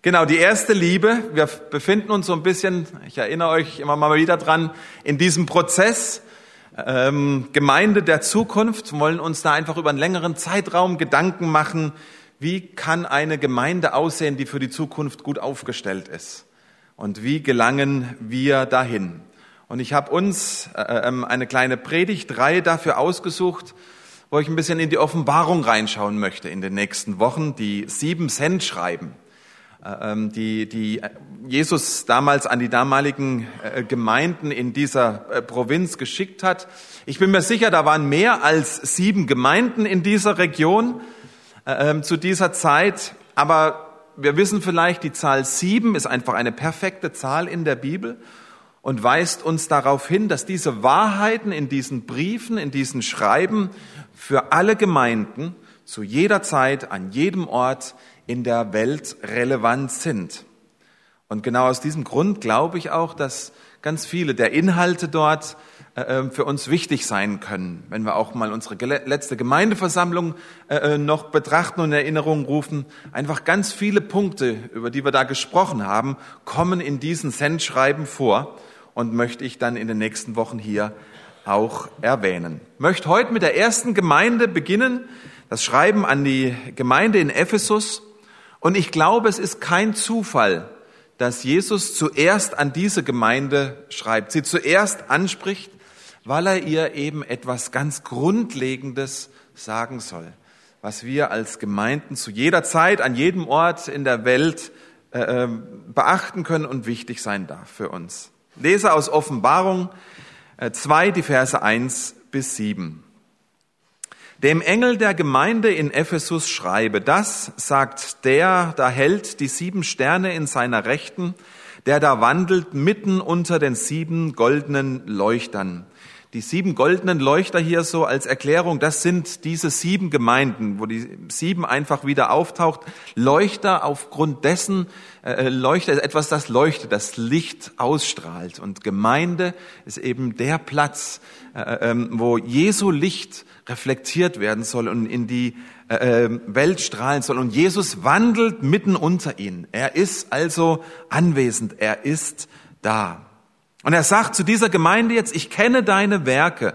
Genau, die erste Liebe. Wir befinden uns so ein bisschen, ich erinnere euch immer mal wieder dran, in diesem Prozess ähm, Gemeinde der Zukunft, wollen uns da einfach über einen längeren Zeitraum Gedanken machen, wie kann eine Gemeinde aussehen, die für die Zukunft gut aufgestellt ist. Und wie gelangen wir dahin? Und ich habe uns äh, ähm, eine kleine Predigtreihe dafür ausgesucht, wo ich ein bisschen in die Offenbarung reinschauen möchte in den nächsten Wochen, die sieben Cent schreiben. Äh, ähm, die, die Jesus damals an die damaligen äh, Gemeinden in dieser äh, Provinz geschickt hat. Ich bin mir sicher, da waren mehr als sieben Gemeinden in dieser Region ähm, zu dieser Zeit. Aber wir wissen vielleicht, die Zahl sieben ist einfach eine perfekte Zahl in der Bibel und weist uns darauf hin, dass diese Wahrheiten in diesen Briefen, in diesen Schreiben für alle Gemeinden zu jeder Zeit, an jedem Ort in der Welt relevant sind. Und genau aus diesem Grund glaube ich auch, dass ganz viele der Inhalte dort äh, äh, für uns wichtig sein können. Wenn wir auch mal unsere letzte Gemeindeversammlung äh, noch betrachten und in Erinnerung rufen, einfach ganz viele Punkte, über die wir da gesprochen haben, kommen in diesen Sendschreiben vor und möchte ich dann in den nächsten Wochen hier auch erwähnen. Ich möchte heute mit der ersten Gemeinde beginnen, das Schreiben an die Gemeinde in Ephesus. Und ich glaube, es ist kein Zufall, dass Jesus zuerst an diese Gemeinde schreibt, sie zuerst anspricht, weil er ihr eben etwas ganz Grundlegendes sagen soll, was wir als Gemeinden zu jeder Zeit, an jedem Ort in der Welt äh, ähm, beachten können und wichtig sein darf für uns. Lese aus Offenbarung 2, äh, die Verse 1 bis 7. Dem Engel der Gemeinde in Ephesus schreibe, das sagt der, da hält die sieben Sterne in seiner Rechten, der da wandelt mitten unter den sieben goldenen Leuchtern. Die sieben goldenen Leuchter hier so als Erklärung, das sind diese sieben Gemeinden, wo die sieben einfach wieder auftaucht. Leuchter aufgrund dessen, äh, Leuchter ist etwas, das leuchtet, das Licht ausstrahlt. Und Gemeinde ist eben der Platz, äh, ähm, wo Jesu Licht reflektiert werden soll und in die äh, ähm, Welt strahlen soll. Und Jesus wandelt mitten unter ihnen. Er ist also anwesend. Er ist da. Und er sagt zu dieser Gemeinde jetzt, ich kenne deine Werke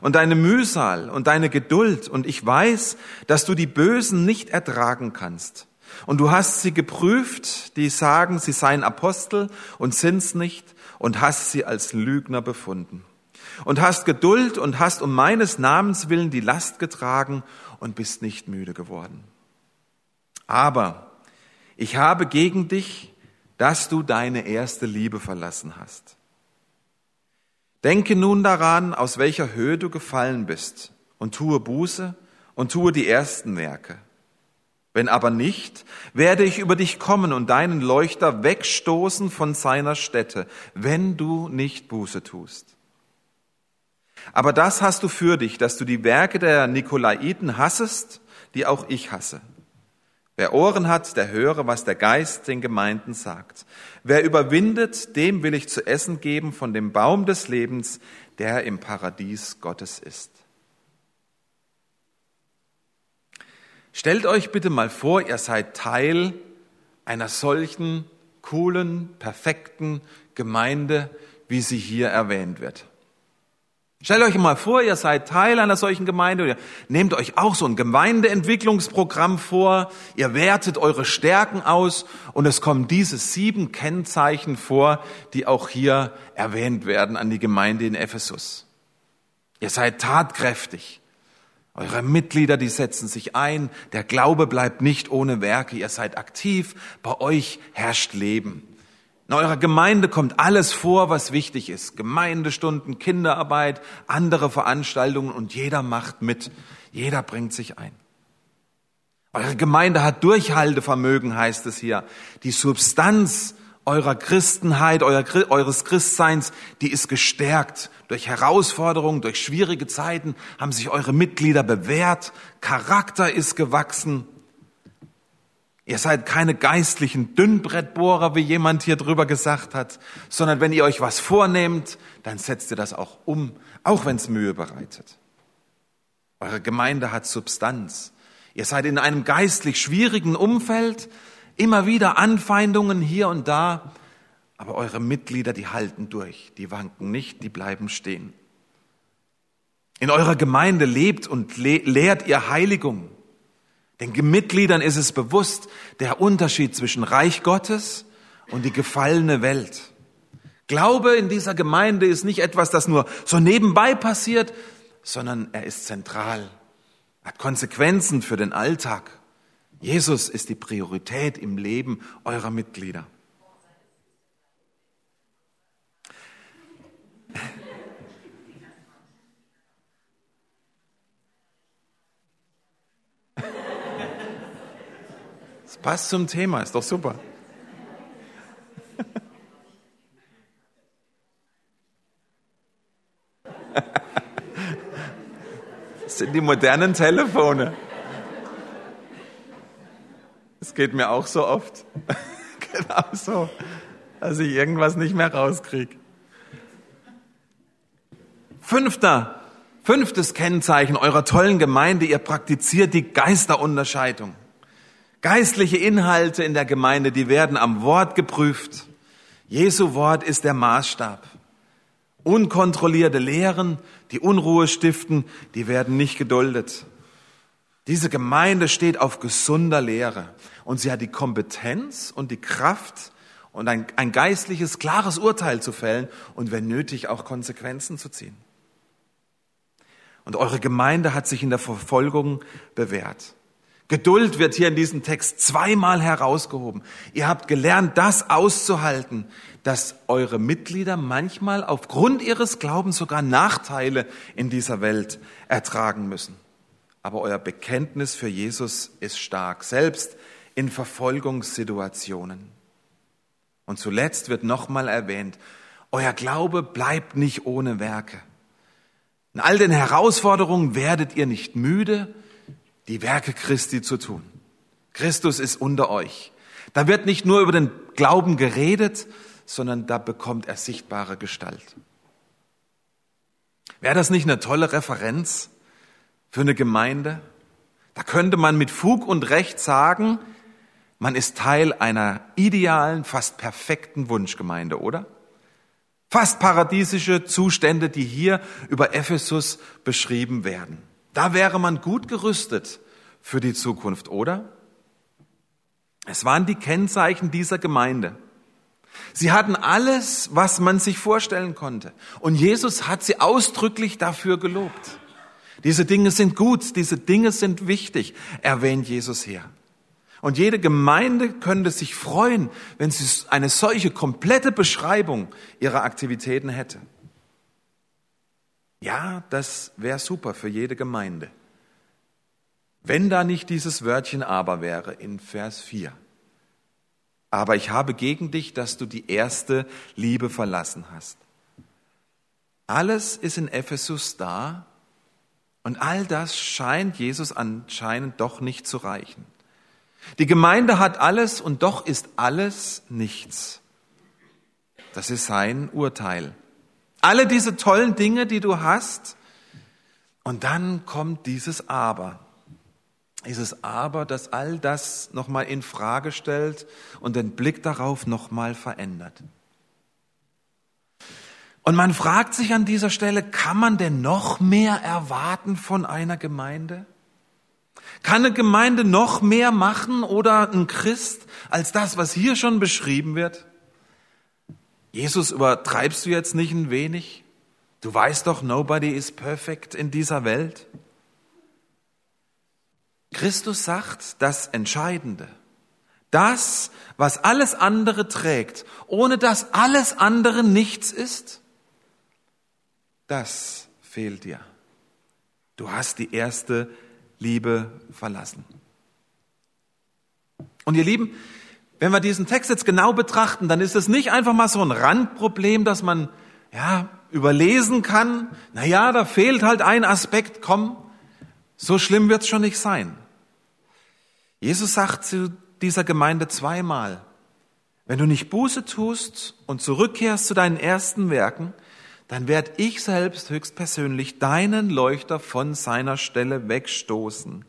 und deine Mühsal und deine Geduld und ich weiß, dass du die Bösen nicht ertragen kannst. Und du hast sie geprüft, die sagen, sie seien Apostel und sind's nicht und hast sie als Lügner befunden und hast Geduld und hast um meines Namens willen die Last getragen und bist nicht müde geworden. Aber ich habe gegen dich, dass du deine erste Liebe verlassen hast. Denke nun daran, aus welcher Höhe du gefallen bist, und tue Buße und tue die ersten Werke. Wenn aber nicht, werde ich über dich kommen und deinen Leuchter wegstoßen von seiner Stätte, wenn du nicht Buße tust. Aber das hast du für dich, dass du die Werke der Nikolaiten hassest, die auch ich hasse. Wer Ohren hat, der höre, was der Geist den Gemeinden sagt. Wer überwindet, dem will ich zu essen geben von dem Baum des Lebens, der im Paradies Gottes ist. Stellt euch bitte mal vor, ihr seid Teil einer solchen coolen, perfekten Gemeinde, wie sie hier erwähnt wird. Stellt euch mal vor, ihr seid Teil einer solchen Gemeinde, ihr nehmt euch auch so ein Gemeindeentwicklungsprogramm vor, ihr wertet eure Stärken aus und es kommen diese sieben Kennzeichen vor, die auch hier erwähnt werden an die Gemeinde in Ephesus. Ihr seid tatkräftig. Eure Mitglieder, die setzen sich ein. Der Glaube bleibt nicht ohne Werke. Ihr seid aktiv. Bei euch herrscht Leben. In eurer Gemeinde kommt alles vor, was wichtig ist. Gemeindestunden, Kinderarbeit, andere Veranstaltungen und jeder macht mit. Jeder bringt sich ein. Eure Gemeinde hat Durchhaltevermögen, heißt es hier. Die Substanz eurer Christenheit, euer, eures Christseins, die ist gestärkt. Durch Herausforderungen, durch schwierige Zeiten haben sich eure Mitglieder bewährt. Charakter ist gewachsen. Ihr seid keine geistlichen Dünnbrettbohrer, wie jemand hier drüber gesagt hat, sondern wenn ihr euch was vornehmt, dann setzt ihr das auch um, auch wenn es Mühe bereitet. Eure Gemeinde hat Substanz. Ihr seid in einem geistlich schwierigen Umfeld. Immer wieder Anfeindungen hier und da, aber eure Mitglieder, die halten durch, die wanken nicht, die bleiben stehen. In eurer Gemeinde lebt und le lehrt ihr Heiligung. Den Mitgliedern ist es bewusst, der Unterschied zwischen Reich Gottes und die gefallene Welt. Glaube in dieser Gemeinde ist nicht etwas, das nur so nebenbei passiert, sondern er ist zentral, hat Konsequenzen für den Alltag. Jesus ist die Priorität im Leben eurer Mitglieder. Passt zum Thema, ist doch super. Das sind die modernen Telefone. Es geht mir auch so oft. genau so, dass ich irgendwas nicht mehr rauskriege. Fünfter, fünftes Kennzeichen eurer tollen Gemeinde, ihr praktiziert die Geisterunterscheidung. Geistliche Inhalte in der Gemeinde, die werden am Wort geprüft. Jesu Wort ist der Maßstab. Unkontrollierte Lehren, die Unruhe stiften, die werden nicht geduldet. Diese Gemeinde steht auf gesunder Lehre und sie hat die Kompetenz und die Kraft und ein, ein geistliches, klares Urteil zu fällen und wenn nötig auch Konsequenzen zu ziehen. Und eure Gemeinde hat sich in der Verfolgung bewährt. Geduld wird hier in diesem Text zweimal herausgehoben. Ihr habt gelernt, das auszuhalten, dass eure Mitglieder manchmal aufgrund ihres Glaubens sogar Nachteile in dieser Welt ertragen müssen. Aber euer Bekenntnis für Jesus ist stark, selbst in Verfolgungssituationen. Und zuletzt wird nochmal erwähnt, euer Glaube bleibt nicht ohne Werke. In all den Herausforderungen werdet ihr nicht müde, die Werke Christi zu tun. Christus ist unter euch. Da wird nicht nur über den Glauben geredet, sondern da bekommt er sichtbare Gestalt. Wäre das nicht eine tolle Referenz für eine Gemeinde? Da könnte man mit Fug und Recht sagen, man ist Teil einer idealen, fast perfekten Wunschgemeinde, oder? Fast paradiesische Zustände, die hier über Ephesus beschrieben werden. Da wäre man gut gerüstet für die Zukunft, oder? Es waren die Kennzeichen dieser Gemeinde. Sie hatten alles, was man sich vorstellen konnte. Und Jesus hat sie ausdrücklich dafür gelobt. Diese Dinge sind gut, diese Dinge sind wichtig, erwähnt Jesus hier. Und jede Gemeinde könnte sich freuen, wenn sie eine solche komplette Beschreibung ihrer Aktivitäten hätte. Ja, das wäre super für jede Gemeinde. Wenn da nicht dieses Wörtchen aber wäre in Vers 4. Aber ich habe gegen dich, dass du die erste Liebe verlassen hast. Alles ist in Ephesus da und all das scheint Jesus anscheinend doch nicht zu reichen. Die Gemeinde hat alles und doch ist alles nichts. Das ist sein Urteil. Alle diese tollen Dinge, die du hast. Und dann kommt dieses Aber. Dieses Aber, das all das nochmal in Frage stellt und den Blick darauf nochmal verändert. Und man fragt sich an dieser Stelle, kann man denn noch mehr erwarten von einer Gemeinde? Kann eine Gemeinde noch mehr machen oder ein Christ als das, was hier schon beschrieben wird? Jesus, übertreibst du jetzt nicht ein wenig? Du weißt doch, nobody is perfect in dieser Welt. Christus sagt das Entscheidende. Das, was alles andere trägt, ohne dass alles andere nichts ist, das fehlt dir. Du hast die erste Liebe verlassen. Und ihr Lieben, wenn wir diesen Text jetzt genau betrachten, dann ist es nicht einfach mal so ein Randproblem, dass man ja überlesen kann. Na ja, da fehlt halt ein Aspekt. Komm, so schlimm wird's schon nicht sein. Jesus sagt zu dieser Gemeinde zweimal: Wenn du nicht Buße tust und zurückkehrst zu deinen ersten Werken, dann werde ich selbst höchstpersönlich deinen Leuchter von seiner Stelle wegstoßen.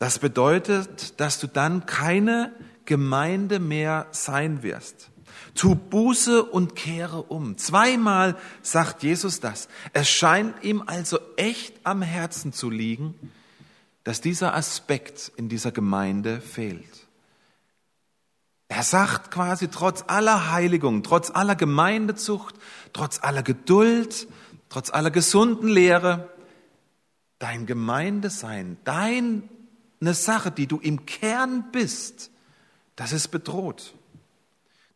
Das bedeutet, dass du dann keine Gemeinde mehr sein wirst. Tu Buße und kehre um. Zweimal sagt Jesus das. Es scheint ihm also echt am Herzen zu liegen, dass dieser Aspekt in dieser Gemeinde fehlt. Er sagt quasi trotz aller Heiligung, trotz aller Gemeindezucht, trotz aller Geduld, trotz aller gesunden Lehre, dein Gemeindesein, deine Sache, die du im Kern bist, das ist bedroht.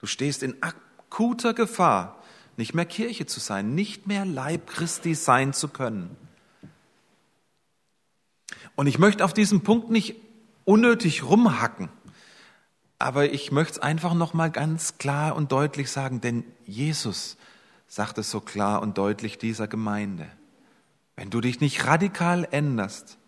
Du stehst in akuter Gefahr, nicht mehr Kirche zu sein, nicht mehr Leib Christi sein zu können. Und ich möchte auf diesen Punkt nicht unnötig rumhacken, aber ich möchte es einfach noch mal ganz klar und deutlich sagen, denn Jesus sagt es so klar und deutlich dieser Gemeinde. Wenn du dich nicht radikal änderst,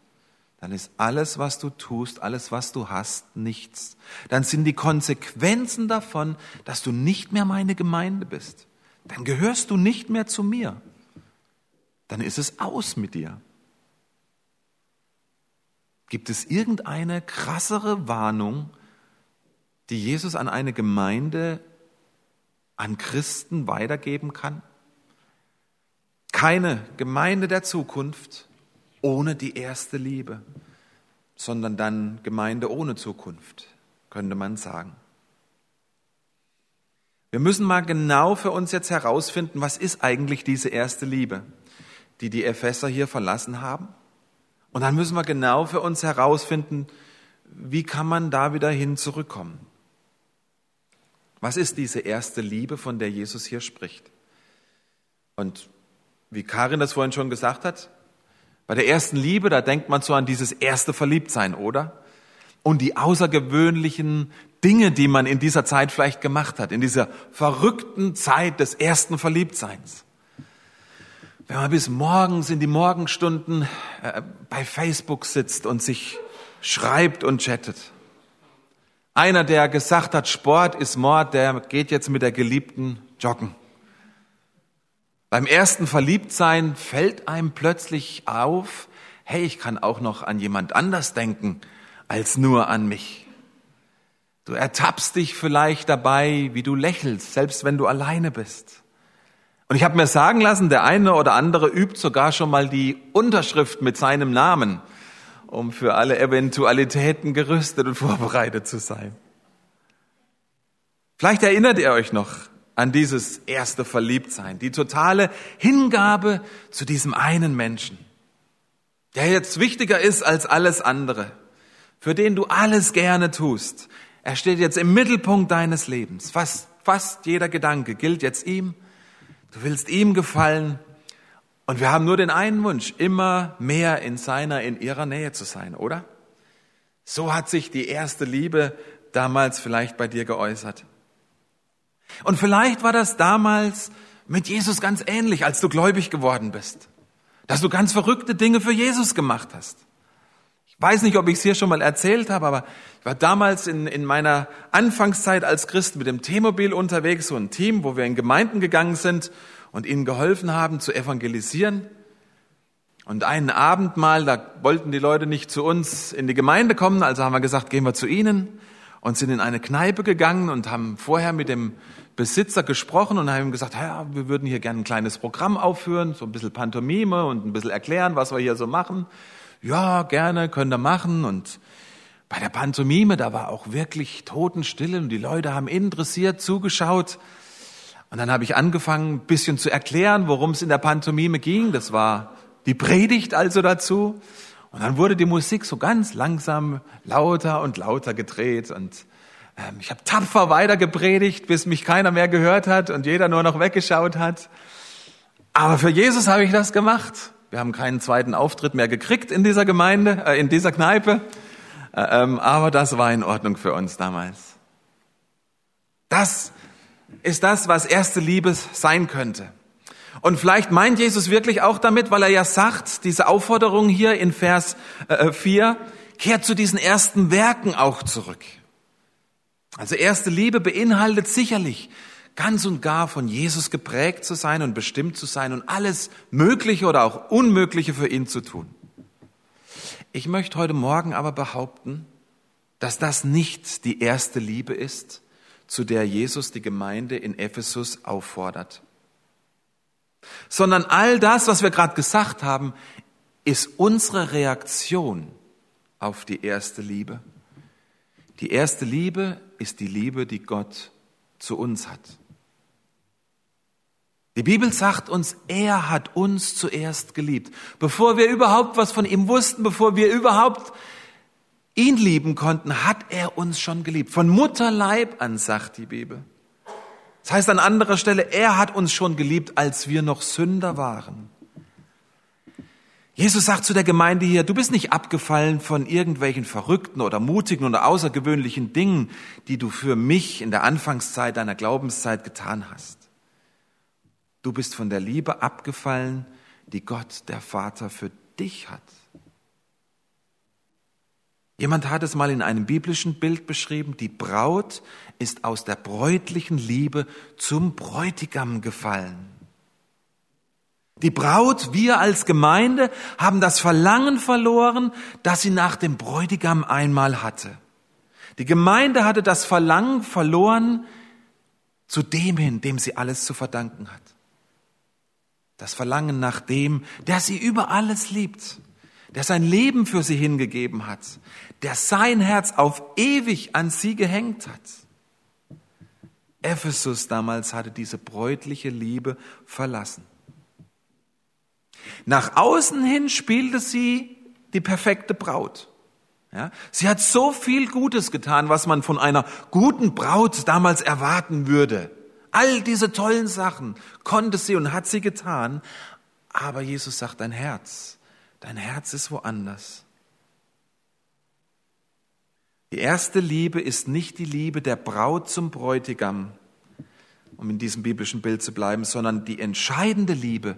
dann ist alles, was du tust, alles, was du hast, nichts. Dann sind die Konsequenzen davon, dass du nicht mehr meine Gemeinde bist. Dann gehörst du nicht mehr zu mir. Dann ist es aus mit dir. Gibt es irgendeine krassere Warnung, die Jesus an eine Gemeinde, an Christen weitergeben kann? Keine Gemeinde der Zukunft ohne die erste Liebe, sondern dann Gemeinde ohne Zukunft, könnte man sagen. Wir müssen mal genau für uns jetzt herausfinden, was ist eigentlich diese erste Liebe, die die Epheser hier verlassen haben. Und dann müssen wir genau für uns herausfinden, wie kann man da wieder hin zurückkommen. Was ist diese erste Liebe, von der Jesus hier spricht? Und wie Karin das vorhin schon gesagt hat, bei der ersten Liebe, da denkt man so an dieses erste Verliebtsein, oder? Und die außergewöhnlichen Dinge, die man in dieser Zeit vielleicht gemacht hat, in dieser verrückten Zeit des ersten Verliebtseins. Wenn man bis morgens in die Morgenstunden äh, bei Facebook sitzt und sich schreibt und chattet. Einer, der gesagt hat, Sport ist Mord, der geht jetzt mit der Geliebten joggen. Beim ersten Verliebtsein fällt einem plötzlich auf, hey, ich kann auch noch an jemand anders denken als nur an mich. Du ertappst dich vielleicht dabei, wie du lächelst, selbst wenn du alleine bist. Und ich habe mir sagen lassen, der eine oder andere übt sogar schon mal die Unterschrift mit seinem Namen, um für alle Eventualitäten gerüstet und vorbereitet zu sein. Vielleicht erinnert ihr euch noch an dieses erste Verliebtsein, die totale Hingabe zu diesem einen Menschen, der jetzt wichtiger ist als alles andere, für den du alles gerne tust. Er steht jetzt im Mittelpunkt deines Lebens. Fast, fast jeder Gedanke gilt jetzt ihm. Du willst ihm gefallen. Und wir haben nur den einen Wunsch, immer mehr in seiner, in ihrer Nähe zu sein, oder? So hat sich die erste Liebe damals vielleicht bei dir geäußert. Und vielleicht war das damals mit Jesus ganz ähnlich, als du gläubig geworden bist. Dass du ganz verrückte Dinge für Jesus gemacht hast. Ich weiß nicht, ob ich es hier schon mal erzählt habe, aber ich war damals in, in meiner Anfangszeit als Christ mit dem T-Mobil unterwegs, so ein Team, wo wir in Gemeinden gegangen sind und ihnen geholfen haben zu evangelisieren. Und einen Abend mal, da wollten die Leute nicht zu uns in die Gemeinde kommen, also haben wir gesagt, gehen wir zu ihnen und sind in eine Kneipe gegangen und haben vorher mit dem Besitzer gesprochen und haben gesagt, ja, wir würden hier gerne ein kleines Programm aufführen, so ein bisschen Pantomime und ein bisschen erklären, was wir hier so machen. Ja, gerne, könnt ihr machen. Und bei der Pantomime, da war auch wirklich Totenstille und die Leute haben interessiert zugeschaut. Und dann habe ich angefangen, ein bisschen zu erklären, worum es in der Pantomime ging. Das war die Predigt also dazu. Und dann wurde die Musik so ganz langsam lauter und lauter gedreht und ähm, ich habe tapfer weiter gepredigt, bis mich keiner mehr gehört hat und jeder nur noch weggeschaut hat. Aber für Jesus habe ich das gemacht. Wir haben keinen zweiten Auftritt mehr gekriegt in dieser Gemeinde, äh, in dieser Kneipe. Äh, ähm, aber das war in Ordnung für uns damals. Das ist das, was erste Liebe sein könnte. Und vielleicht meint Jesus wirklich auch damit, weil er ja sagt, diese Aufforderung hier in Vers 4, äh, kehrt zu diesen ersten Werken auch zurück. Also erste Liebe beinhaltet sicherlich ganz und gar von Jesus geprägt zu sein und bestimmt zu sein und alles Mögliche oder auch Unmögliche für ihn zu tun. Ich möchte heute Morgen aber behaupten, dass das nicht die erste Liebe ist, zu der Jesus die Gemeinde in Ephesus auffordert, sondern all das, was wir gerade gesagt haben, ist unsere Reaktion auf die erste Liebe. Die erste Liebe ist die Liebe, die Gott zu uns hat. Die Bibel sagt uns, er hat uns zuerst geliebt. Bevor wir überhaupt was von ihm wussten, bevor wir überhaupt ihn lieben konnten, hat er uns schon geliebt. Von Mutterleib an, sagt die Bibel. Das heißt an anderer Stelle, er hat uns schon geliebt, als wir noch Sünder waren. Jesus sagt zu der Gemeinde hier, du bist nicht abgefallen von irgendwelchen verrückten oder mutigen oder außergewöhnlichen Dingen, die du für mich in der Anfangszeit deiner Glaubenszeit getan hast. Du bist von der Liebe abgefallen, die Gott, der Vater, für dich hat. Jemand hat es mal in einem biblischen Bild beschrieben, die Braut ist aus der bräutlichen Liebe zum Bräutigam gefallen. Die Braut, wir als Gemeinde, haben das Verlangen verloren, das sie nach dem Bräutigam einmal hatte. Die Gemeinde hatte das Verlangen verloren zu dem hin, dem sie alles zu verdanken hat. Das Verlangen nach dem, der sie über alles liebt, der sein Leben für sie hingegeben hat, der sein Herz auf ewig an sie gehängt hat. Ephesus damals hatte diese bräutliche Liebe verlassen. Nach außen hin spielte sie die perfekte Braut. Ja, sie hat so viel Gutes getan, was man von einer guten Braut damals erwarten würde. All diese tollen Sachen konnte sie und hat sie getan. Aber Jesus sagt, dein Herz, dein Herz ist woanders. Die erste Liebe ist nicht die Liebe der Braut zum Bräutigam, um in diesem biblischen Bild zu bleiben, sondern die entscheidende Liebe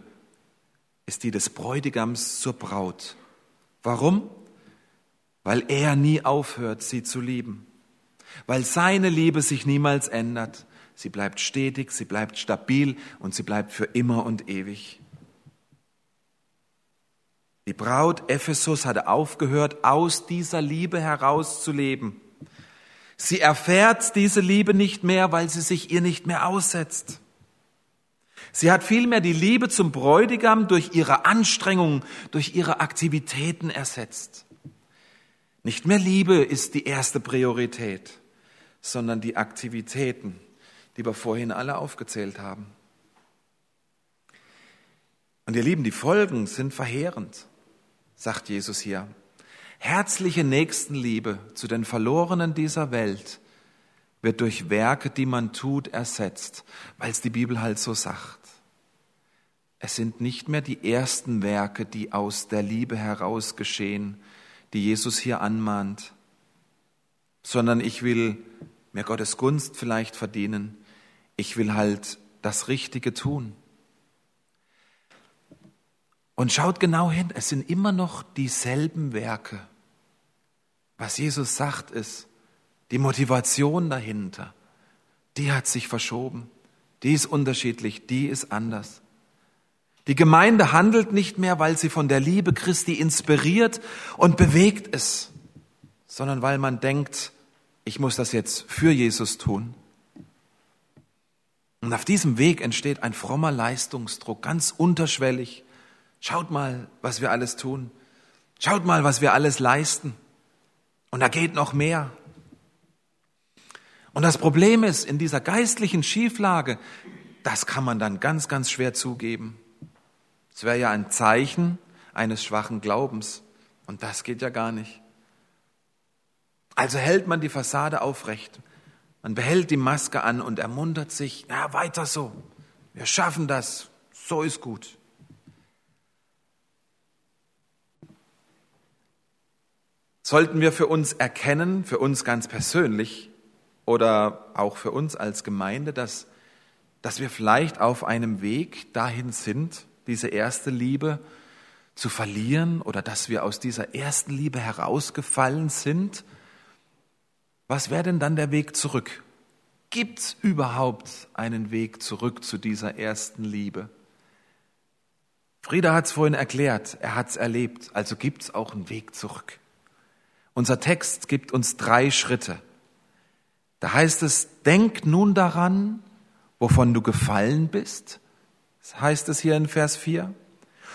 ist die des Bräutigams zur Braut. Warum? Weil er nie aufhört, sie zu lieben. Weil seine Liebe sich niemals ändert. Sie bleibt stetig, sie bleibt stabil und sie bleibt für immer und ewig. Die Braut Ephesus hatte aufgehört, aus dieser Liebe heraus zu leben. Sie erfährt diese Liebe nicht mehr, weil sie sich ihr nicht mehr aussetzt. Sie hat vielmehr die Liebe zum Bräutigam durch ihre Anstrengungen, durch ihre Aktivitäten ersetzt. Nicht mehr Liebe ist die erste Priorität, sondern die Aktivitäten, die wir vorhin alle aufgezählt haben. Und ihr Lieben, die Folgen sind verheerend, sagt Jesus hier. Herzliche Nächstenliebe zu den Verlorenen dieser Welt wird durch Werke, die man tut, ersetzt, weil es die Bibel halt so sagt. Es sind nicht mehr die ersten Werke, die aus der Liebe heraus geschehen, die Jesus hier anmahnt, sondern ich will mir Gottes Gunst vielleicht verdienen. Ich will halt das Richtige tun. Und schaut genau hin, es sind immer noch dieselben Werke. Was Jesus sagt ist, die Motivation dahinter, die hat sich verschoben. Die ist unterschiedlich, die ist anders. Die Gemeinde handelt nicht mehr, weil sie von der Liebe Christi inspiriert und bewegt ist, sondern weil man denkt, ich muss das jetzt für Jesus tun. Und auf diesem Weg entsteht ein frommer Leistungsdruck, ganz unterschwellig. Schaut mal, was wir alles tun. Schaut mal, was wir alles leisten. Und da geht noch mehr. Und das Problem ist, in dieser geistlichen Schieflage, das kann man dann ganz, ganz schwer zugeben. Es wäre ja ein Zeichen eines schwachen Glaubens. Und das geht ja gar nicht. Also hält man die Fassade aufrecht. Man behält die Maske an und ermuntert sich, na, weiter so. Wir schaffen das. So ist gut. Sollten wir für uns erkennen, für uns ganz persönlich, oder auch für uns als Gemeinde, dass, dass wir vielleicht auf einem Weg dahin sind, diese erste Liebe zu verlieren oder dass wir aus dieser ersten Liebe herausgefallen sind. Was wäre denn dann der Weg zurück? Gibt es überhaupt einen Weg zurück zu dieser ersten Liebe? Frieda hat es vorhin erklärt, er hat es erlebt, also gibt es auch einen Weg zurück. Unser Text gibt uns drei Schritte. Da heißt es, denk nun daran, wovon du gefallen bist. Das heißt es hier in Vers 4.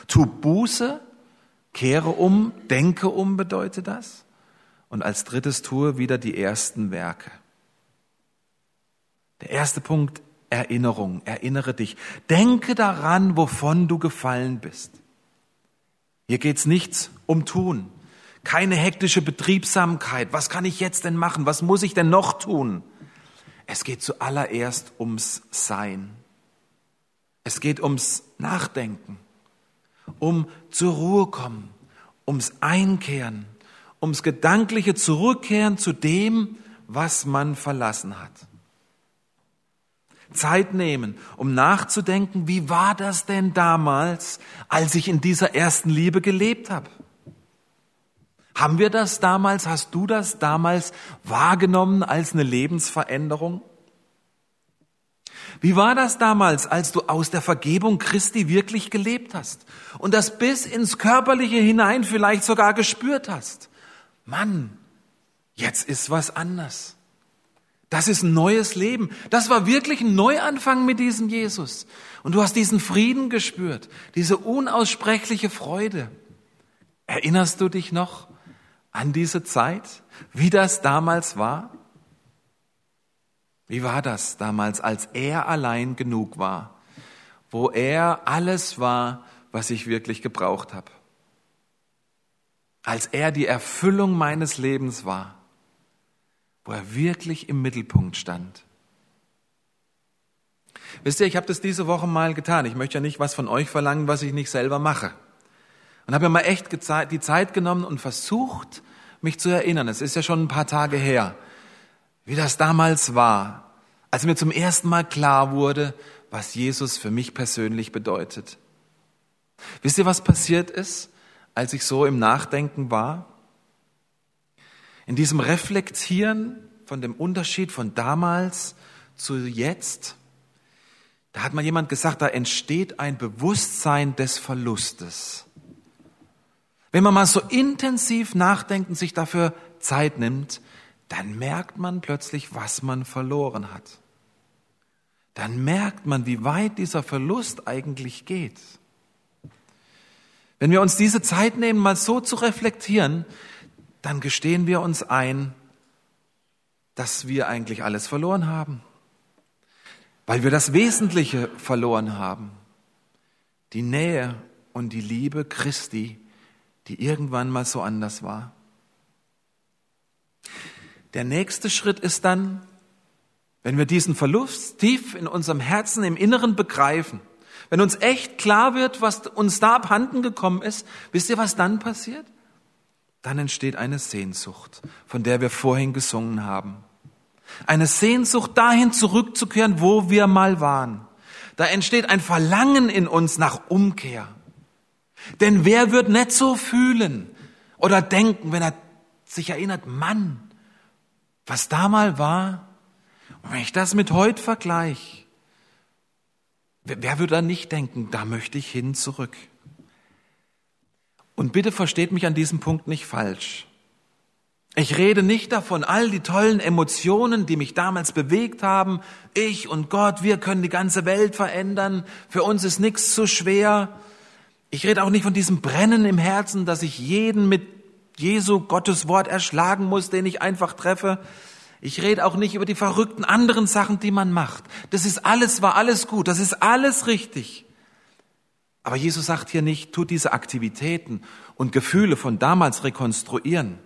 Tu Buße, kehre um, denke um, bedeutet das. Und als drittes tue wieder die ersten Werke. Der erste Punkt, Erinnerung, erinnere dich. Denke daran, wovon du gefallen bist. Hier geht's nichts um Tun, keine hektische Betriebsamkeit. Was kann ich jetzt denn machen? Was muss ich denn noch tun? Es geht zuallererst ums Sein. Es geht ums Nachdenken, um zur Ruhe kommen, ums Einkehren, ums gedankliche Zurückkehren zu dem, was man verlassen hat. Zeit nehmen, um nachzudenken, wie war das denn damals, als ich in dieser ersten Liebe gelebt habe? Haben wir das damals, hast du das damals wahrgenommen als eine Lebensveränderung? Wie war das damals, als du aus der Vergebung Christi wirklich gelebt hast und das bis ins Körperliche hinein vielleicht sogar gespürt hast? Mann, jetzt ist was anders. Das ist ein neues Leben. Das war wirklich ein Neuanfang mit diesem Jesus. Und du hast diesen Frieden gespürt, diese unaussprechliche Freude. Erinnerst du dich noch an diese Zeit, wie das damals war? Wie war das damals, als er allein genug war, wo er alles war, was ich wirklich gebraucht habe? Als er die Erfüllung meines Lebens war wo er wirklich im Mittelpunkt stand. Wisst ihr, ich habe das diese Woche mal getan. Ich möchte ja nicht was von euch verlangen, was ich nicht selber mache. Und habe mir mal echt die Zeit genommen und versucht, mich zu erinnern. Es ist ja schon ein paar Tage her, wie das damals war, als mir zum ersten Mal klar wurde, was Jesus für mich persönlich bedeutet. Wisst ihr, was passiert ist, als ich so im Nachdenken war? In diesem Reflektieren von dem Unterschied von damals zu jetzt, da hat mal jemand gesagt, da entsteht ein Bewusstsein des Verlustes. Wenn man mal so intensiv nachdenkt und sich dafür Zeit nimmt, dann merkt man plötzlich, was man verloren hat. Dann merkt man, wie weit dieser Verlust eigentlich geht. Wenn wir uns diese Zeit nehmen, mal so zu reflektieren, dann gestehen wir uns ein, dass wir eigentlich alles verloren haben, weil wir das Wesentliche verloren haben, die Nähe und die Liebe Christi, die irgendwann mal so anders war. Der nächste Schritt ist dann, wenn wir diesen Verlust tief in unserem Herzen, im Inneren begreifen, wenn uns echt klar wird, was uns da abhanden gekommen ist, wisst ihr, was dann passiert? dann entsteht eine Sehnsucht, von der wir vorhin gesungen haben. Eine Sehnsucht dahin zurückzukehren, wo wir mal waren. Da entsteht ein Verlangen in uns nach Umkehr. Denn wer wird nicht so fühlen oder denken, wenn er sich erinnert, Mann, was da mal war, und wenn ich das mit heute vergleiche, wer würde dann nicht denken, da möchte ich hin zurück? Und bitte versteht mich an diesem Punkt nicht falsch. Ich rede nicht davon, all die tollen Emotionen, die mich damals bewegt haben. Ich und Gott, wir können die ganze Welt verändern. Für uns ist nichts zu schwer. Ich rede auch nicht von diesem Brennen im Herzen, dass ich jeden mit Jesu Gottes Wort erschlagen muss, den ich einfach treffe. Ich rede auch nicht über die verrückten anderen Sachen, die man macht. Das ist alles, war alles gut. Das ist alles richtig. Aber Jesus sagt hier nicht, tut diese Aktivitäten und Gefühle von damals rekonstruieren.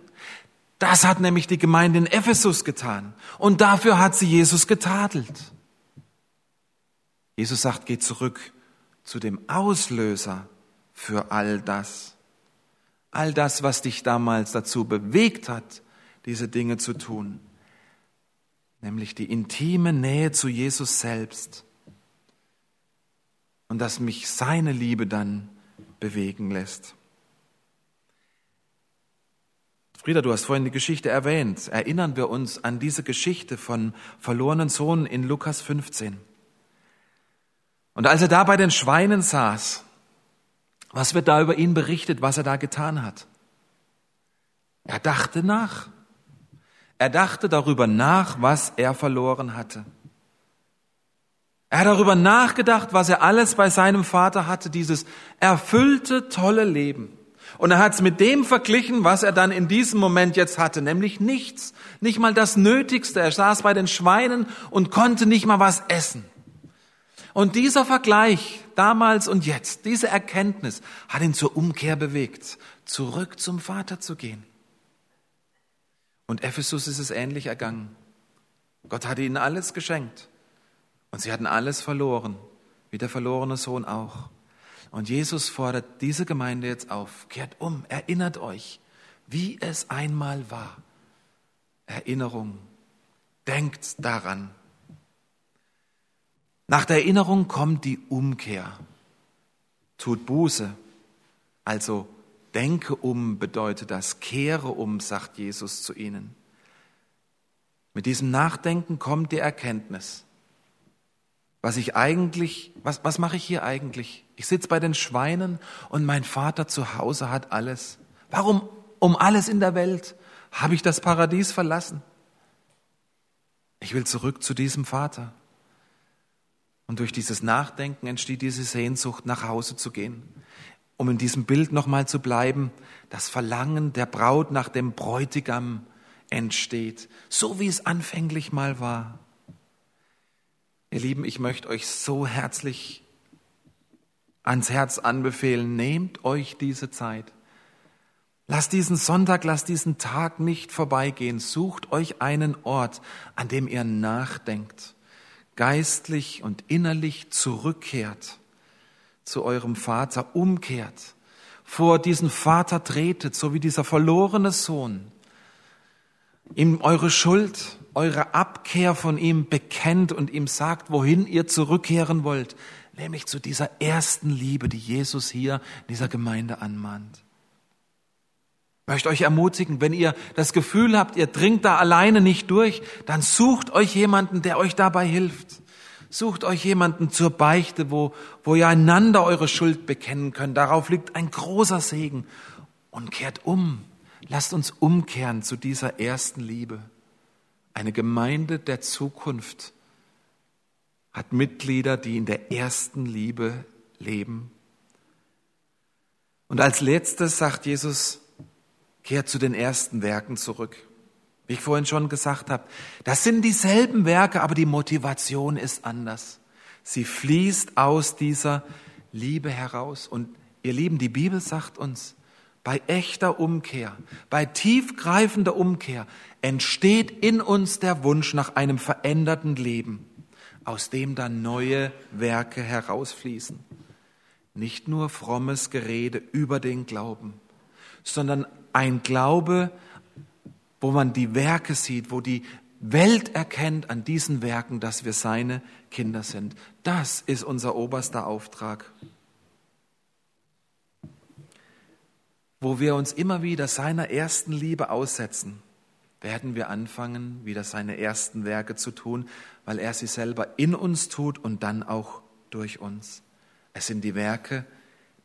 Das hat nämlich die Gemeinde in Ephesus getan. Und dafür hat sie Jesus getadelt. Jesus sagt, geh zurück zu dem Auslöser für all das. All das, was dich damals dazu bewegt hat, diese Dinge zu tun. Nämlich die intime Nähe zu Jesus selbst und dass mich seine Liebe dann bewegen lässt. Frieda, du hast vorhin die Geschichte erwähnt. Erinnern wir uns an diese Geschichte von verlorenen Sohn in Lukas 15. Und als er da bei den Schweinen saß, Was wird da über ihn berichtet, was er da getan hat? Er dachte nach. Er dachte darüber nach, was er verloren hatte. Er hat darüber nachgedacht, was er alles bei seinem Vater hatte, dieses erfüllte, tolle Leben. Und er hat es mit dem verglichen, was er dann in diesem Moment jetzt hatte, nämlich nichts, nicht mal das Nötigste. Er saß bei den Schweinen und konnte nicht mal was essen. Und dieser Vergleich damals und jetzt, diese Erkenntnis hat ihn zur Umkehr bewegt, zurück zum Vater zu gehen. Und Ephesus ist es ähnlich ergangen. Gott hatte ihnen alles geschenkt und sie hatten alles verloren, wie der verlorene Sohn auch. Und Jesus fordert diese Gemeinde jetzt auf, kehrt um, erinnert euch, wie es einmal war. Erinnerung, denkt daran. Nach der Erinnerung kommt die Umkehr. Tut Buße, also denke um bedeutet das, kehre um, sagt Jesus zu ihnen. Mit diesem Nachdenken kommt die Erkenntnis was ich eigentlich, was, was mache ich hier eigentlich? Ich sitze bei den Schweinen und mein Vater zu Hause hat alles. Warum um alles in der Welt habe ich das Paradies verlassen? Ich will zurück zu diesem Vater. Und durch dieses Nachdenken entsteht diese Sehnsucht, nach Hause zu gehen. Um in diesem Bild nochmal zu bleiben, das Verlangen der Braut nach dem Bräutigam entsteht, so wie es anfänglich mal war. Ihr Lieben, ich möchte euch so herzlich ans Herz anbefehlen, nehmt euch diese Zeit. Lasst diesen Sonntag, lasst diesen Tag nicht vorbeigehen. Sucht euch einen Ort, an dem ihr nachdenkt, geistlich und innerlich zurückkehrt zu eurem Vater, umkehrt, vor diesen Vater tretet, so wie dieser verlorene Sohn, ihm eure Schuld, eure Abkehr von ihm bekennt und ihm sagt, wohin ihr zurückkehren wollt, nämlich zu dieser ersten Liebe, die Jesus hier in dieser Gemeinde anmahnt. Möchte euch ermutigen, wenn ihr das Gefühl habt, ihr dringt da alleine nicht durch, dann sucht euch jemanden, der euch dabei hilft. Sucht euch jemanden zur Beichte, wo, wo ihr einander eure Schuld bekennen könnt. Darauf liegt ein großer Segen. Und kehrt um. Lasst uns umkehren zu dieser ersten Liebe. Eine Gemeinde der Zukunft hat Mitglieder, die in der ersten Liebe leben. Und als letztes sagt Jesus, kehrt zu den ersten Werken zurück. Wie ich vorhin schon gesagt habe, das sind dieselben Werke, aber die Motivation ist anders. Sie fließt aus dieser Liebe heraus. Und ihr Lieben, die Bibel sagt uns, bei echter Umkehr, bei tiefgreifender Umkehr entsteht in uns der Wunsch nach einem veränderten Leben, aus dem dann neue Werke herausfließen. Nicht nur frommes Gerede über den Glauben, sondern ein Glaube, wo man die Werke sieht, wo die Welt erkennt an diesen Werken, dass wir seine Kinder sind. Das ist unser oberster Auftrag. wo wir uns immer wieder seiner ersten Liebe aussetzen, werden wir anfangen, wieder seine ersten Werke zu tun, weil er sie selber in uns tut und dann auch durch uns. Es sind die Werke,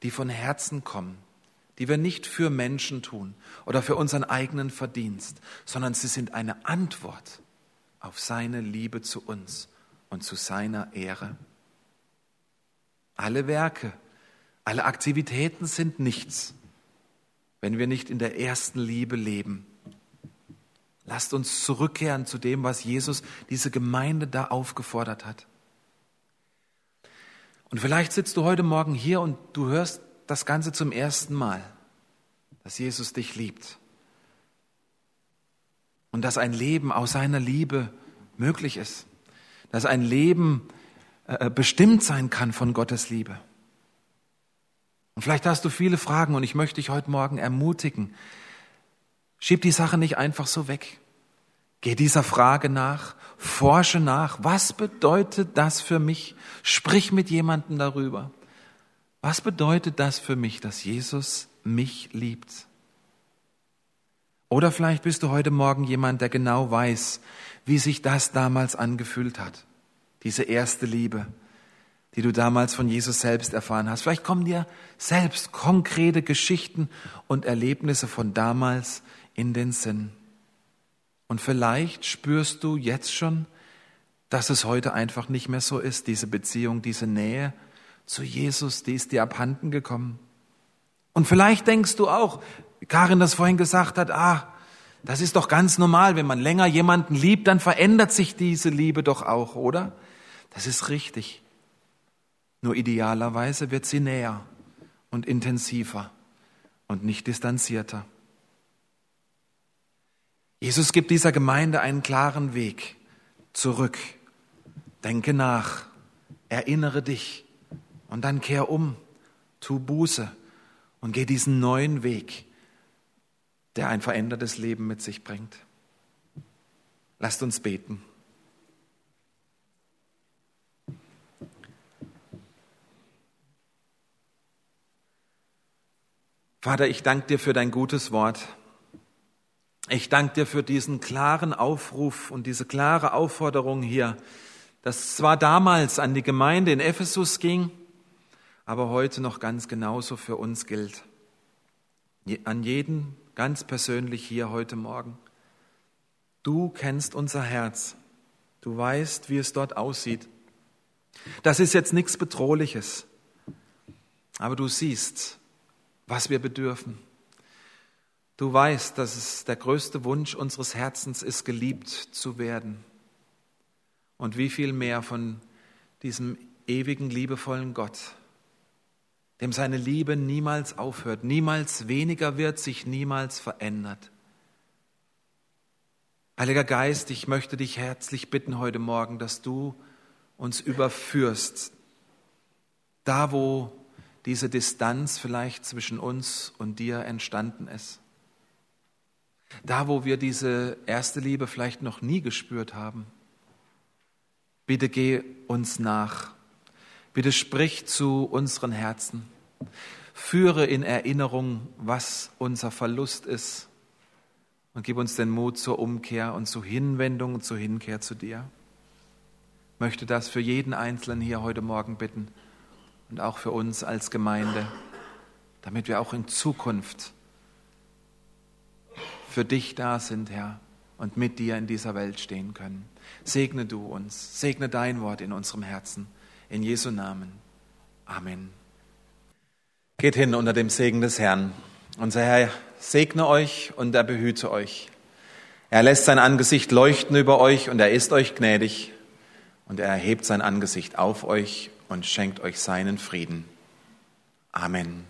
die von Herzen kommen, die wir nicht für Menschen tun oder für unseren eigenen Verdienst, sondern sie sind eine Antwort auf seine Liebe zu uns und zu seiner Ehre. Alle Werke, alle Aktivitäten sind nichts, wenn wir nicht in der ersten Liebe leben. Lasst uns zurückkehren zu dem, was Jesus diese Gemeinde da aufgefordert hat. Und vielleicht sitzt du heute Morgen hier und du hörst das Ganze zum ersten Mal, dass Jesus dich liebt und dass ein Leben aus seiner Liebe möglich ist, dass ein Leben äh, bestimmt sein kann von Gottes Liebe. Und vielleicht hast du viele Fragen und ich möchte dich heute Morgen ermutigen. Schieb die Sache nicht einfach so weg. Geh dieser Frage nach, forsche nach. Was bedeutet das für mich? Sprich mit jemandem darüber. Was bedeutet das für mich, dass Jesus mich liebt? Oder vielleicht bist du heute Morgen jemand, der genau weiß, wie sich das damals angefühlt hat. Diese erste Liebe die du damals von Jesus selbst erfahren hast. Vielleicht kommen dir selbst konkrete Geschichten und Erlebnisse von damals in den Sinn. Und vielleicht spürst du jetzt schon, dass es heute einfach nicht mehr so ist, diese Beziehung, diese Nähe zu Jesus, die ist dir abhanden gekommen. Und vielleicht denkst du auch, wie Karin das vorhin gesagt hat, ah, das ist doch ganz normal, wenn man länger jemanden liebt, dann verändert sich diese Liebe doch auch, oder? Das ist richtig. Nur idealerweise wird sie näher und intensiver und nicht distanzierter. Jesus gibt dieser Gemeinde einen klaren Weg zurück. Denke nach, erinnere dich und dann kehr um, tu Buße und geh diesen neuen Weg, der ein verändertes Leben mit sich bringt. Lasst uns beten. Vater, ich danke dir für dein gutes Wort. Ich danke dir für diesen klaren Aufruf und diese klare Aufforderung hier, dass zwar damals an die Gemeinde in Ephesus ging, aber heute noch ganz genauso für uns gilt. An jeden ganz persönlich hier heute Morgen. Du kennst unser Herz. Du weißt, wie es dort aussieht. Das ist jetzt nichts Bedrohliches. Aber du siehst, was wir bedürfen. Du weißt, dass es der größte Wunsch unseres Herzens ist, geliebt zu werden. Und wie viel mehr von diesem ewigen, liebevollen Gott, dem seine Liebe niemals aufhört, niemals weniger wird, sich niemals verändert. Heiliger Geist, ich möchte dich herzlich bitten heute Morgen, dass du uns überführst, da wo diese Distanz vielleicht zwischen uns und dir entstanden ist. Da, wo wir diese erste Liebe vielleicht noch nie gespürt haben. Bitte geh uns nach. Bitte sprich zu unseren Herzen. Führe in Erinnerung, was unser Verlust ist. Und gib uns den Mut zur Umkehr und zur Hinwendung und zur Hinkehr zu dir. Ich möchte das für jeden Einzelnen hier heute Morgen bitten und auch für uns als Gemeinde, damit wir auch in Zukunft für dich da sind, Herr, und mit dir in dieser Welt stehen können. Segne du uns, segne dein Wort in unserem Herzen. In Jesu Namen. Amen. Geht hin unter dem Segen des Herrn. Unser Herr segne euch und er behüte euch. Er lässt sein Angesicht leuchten über euch und er ist euch gnädig und er erhebt sein Angesicht auf euch und schenkt euch seinen Frieden. Amen.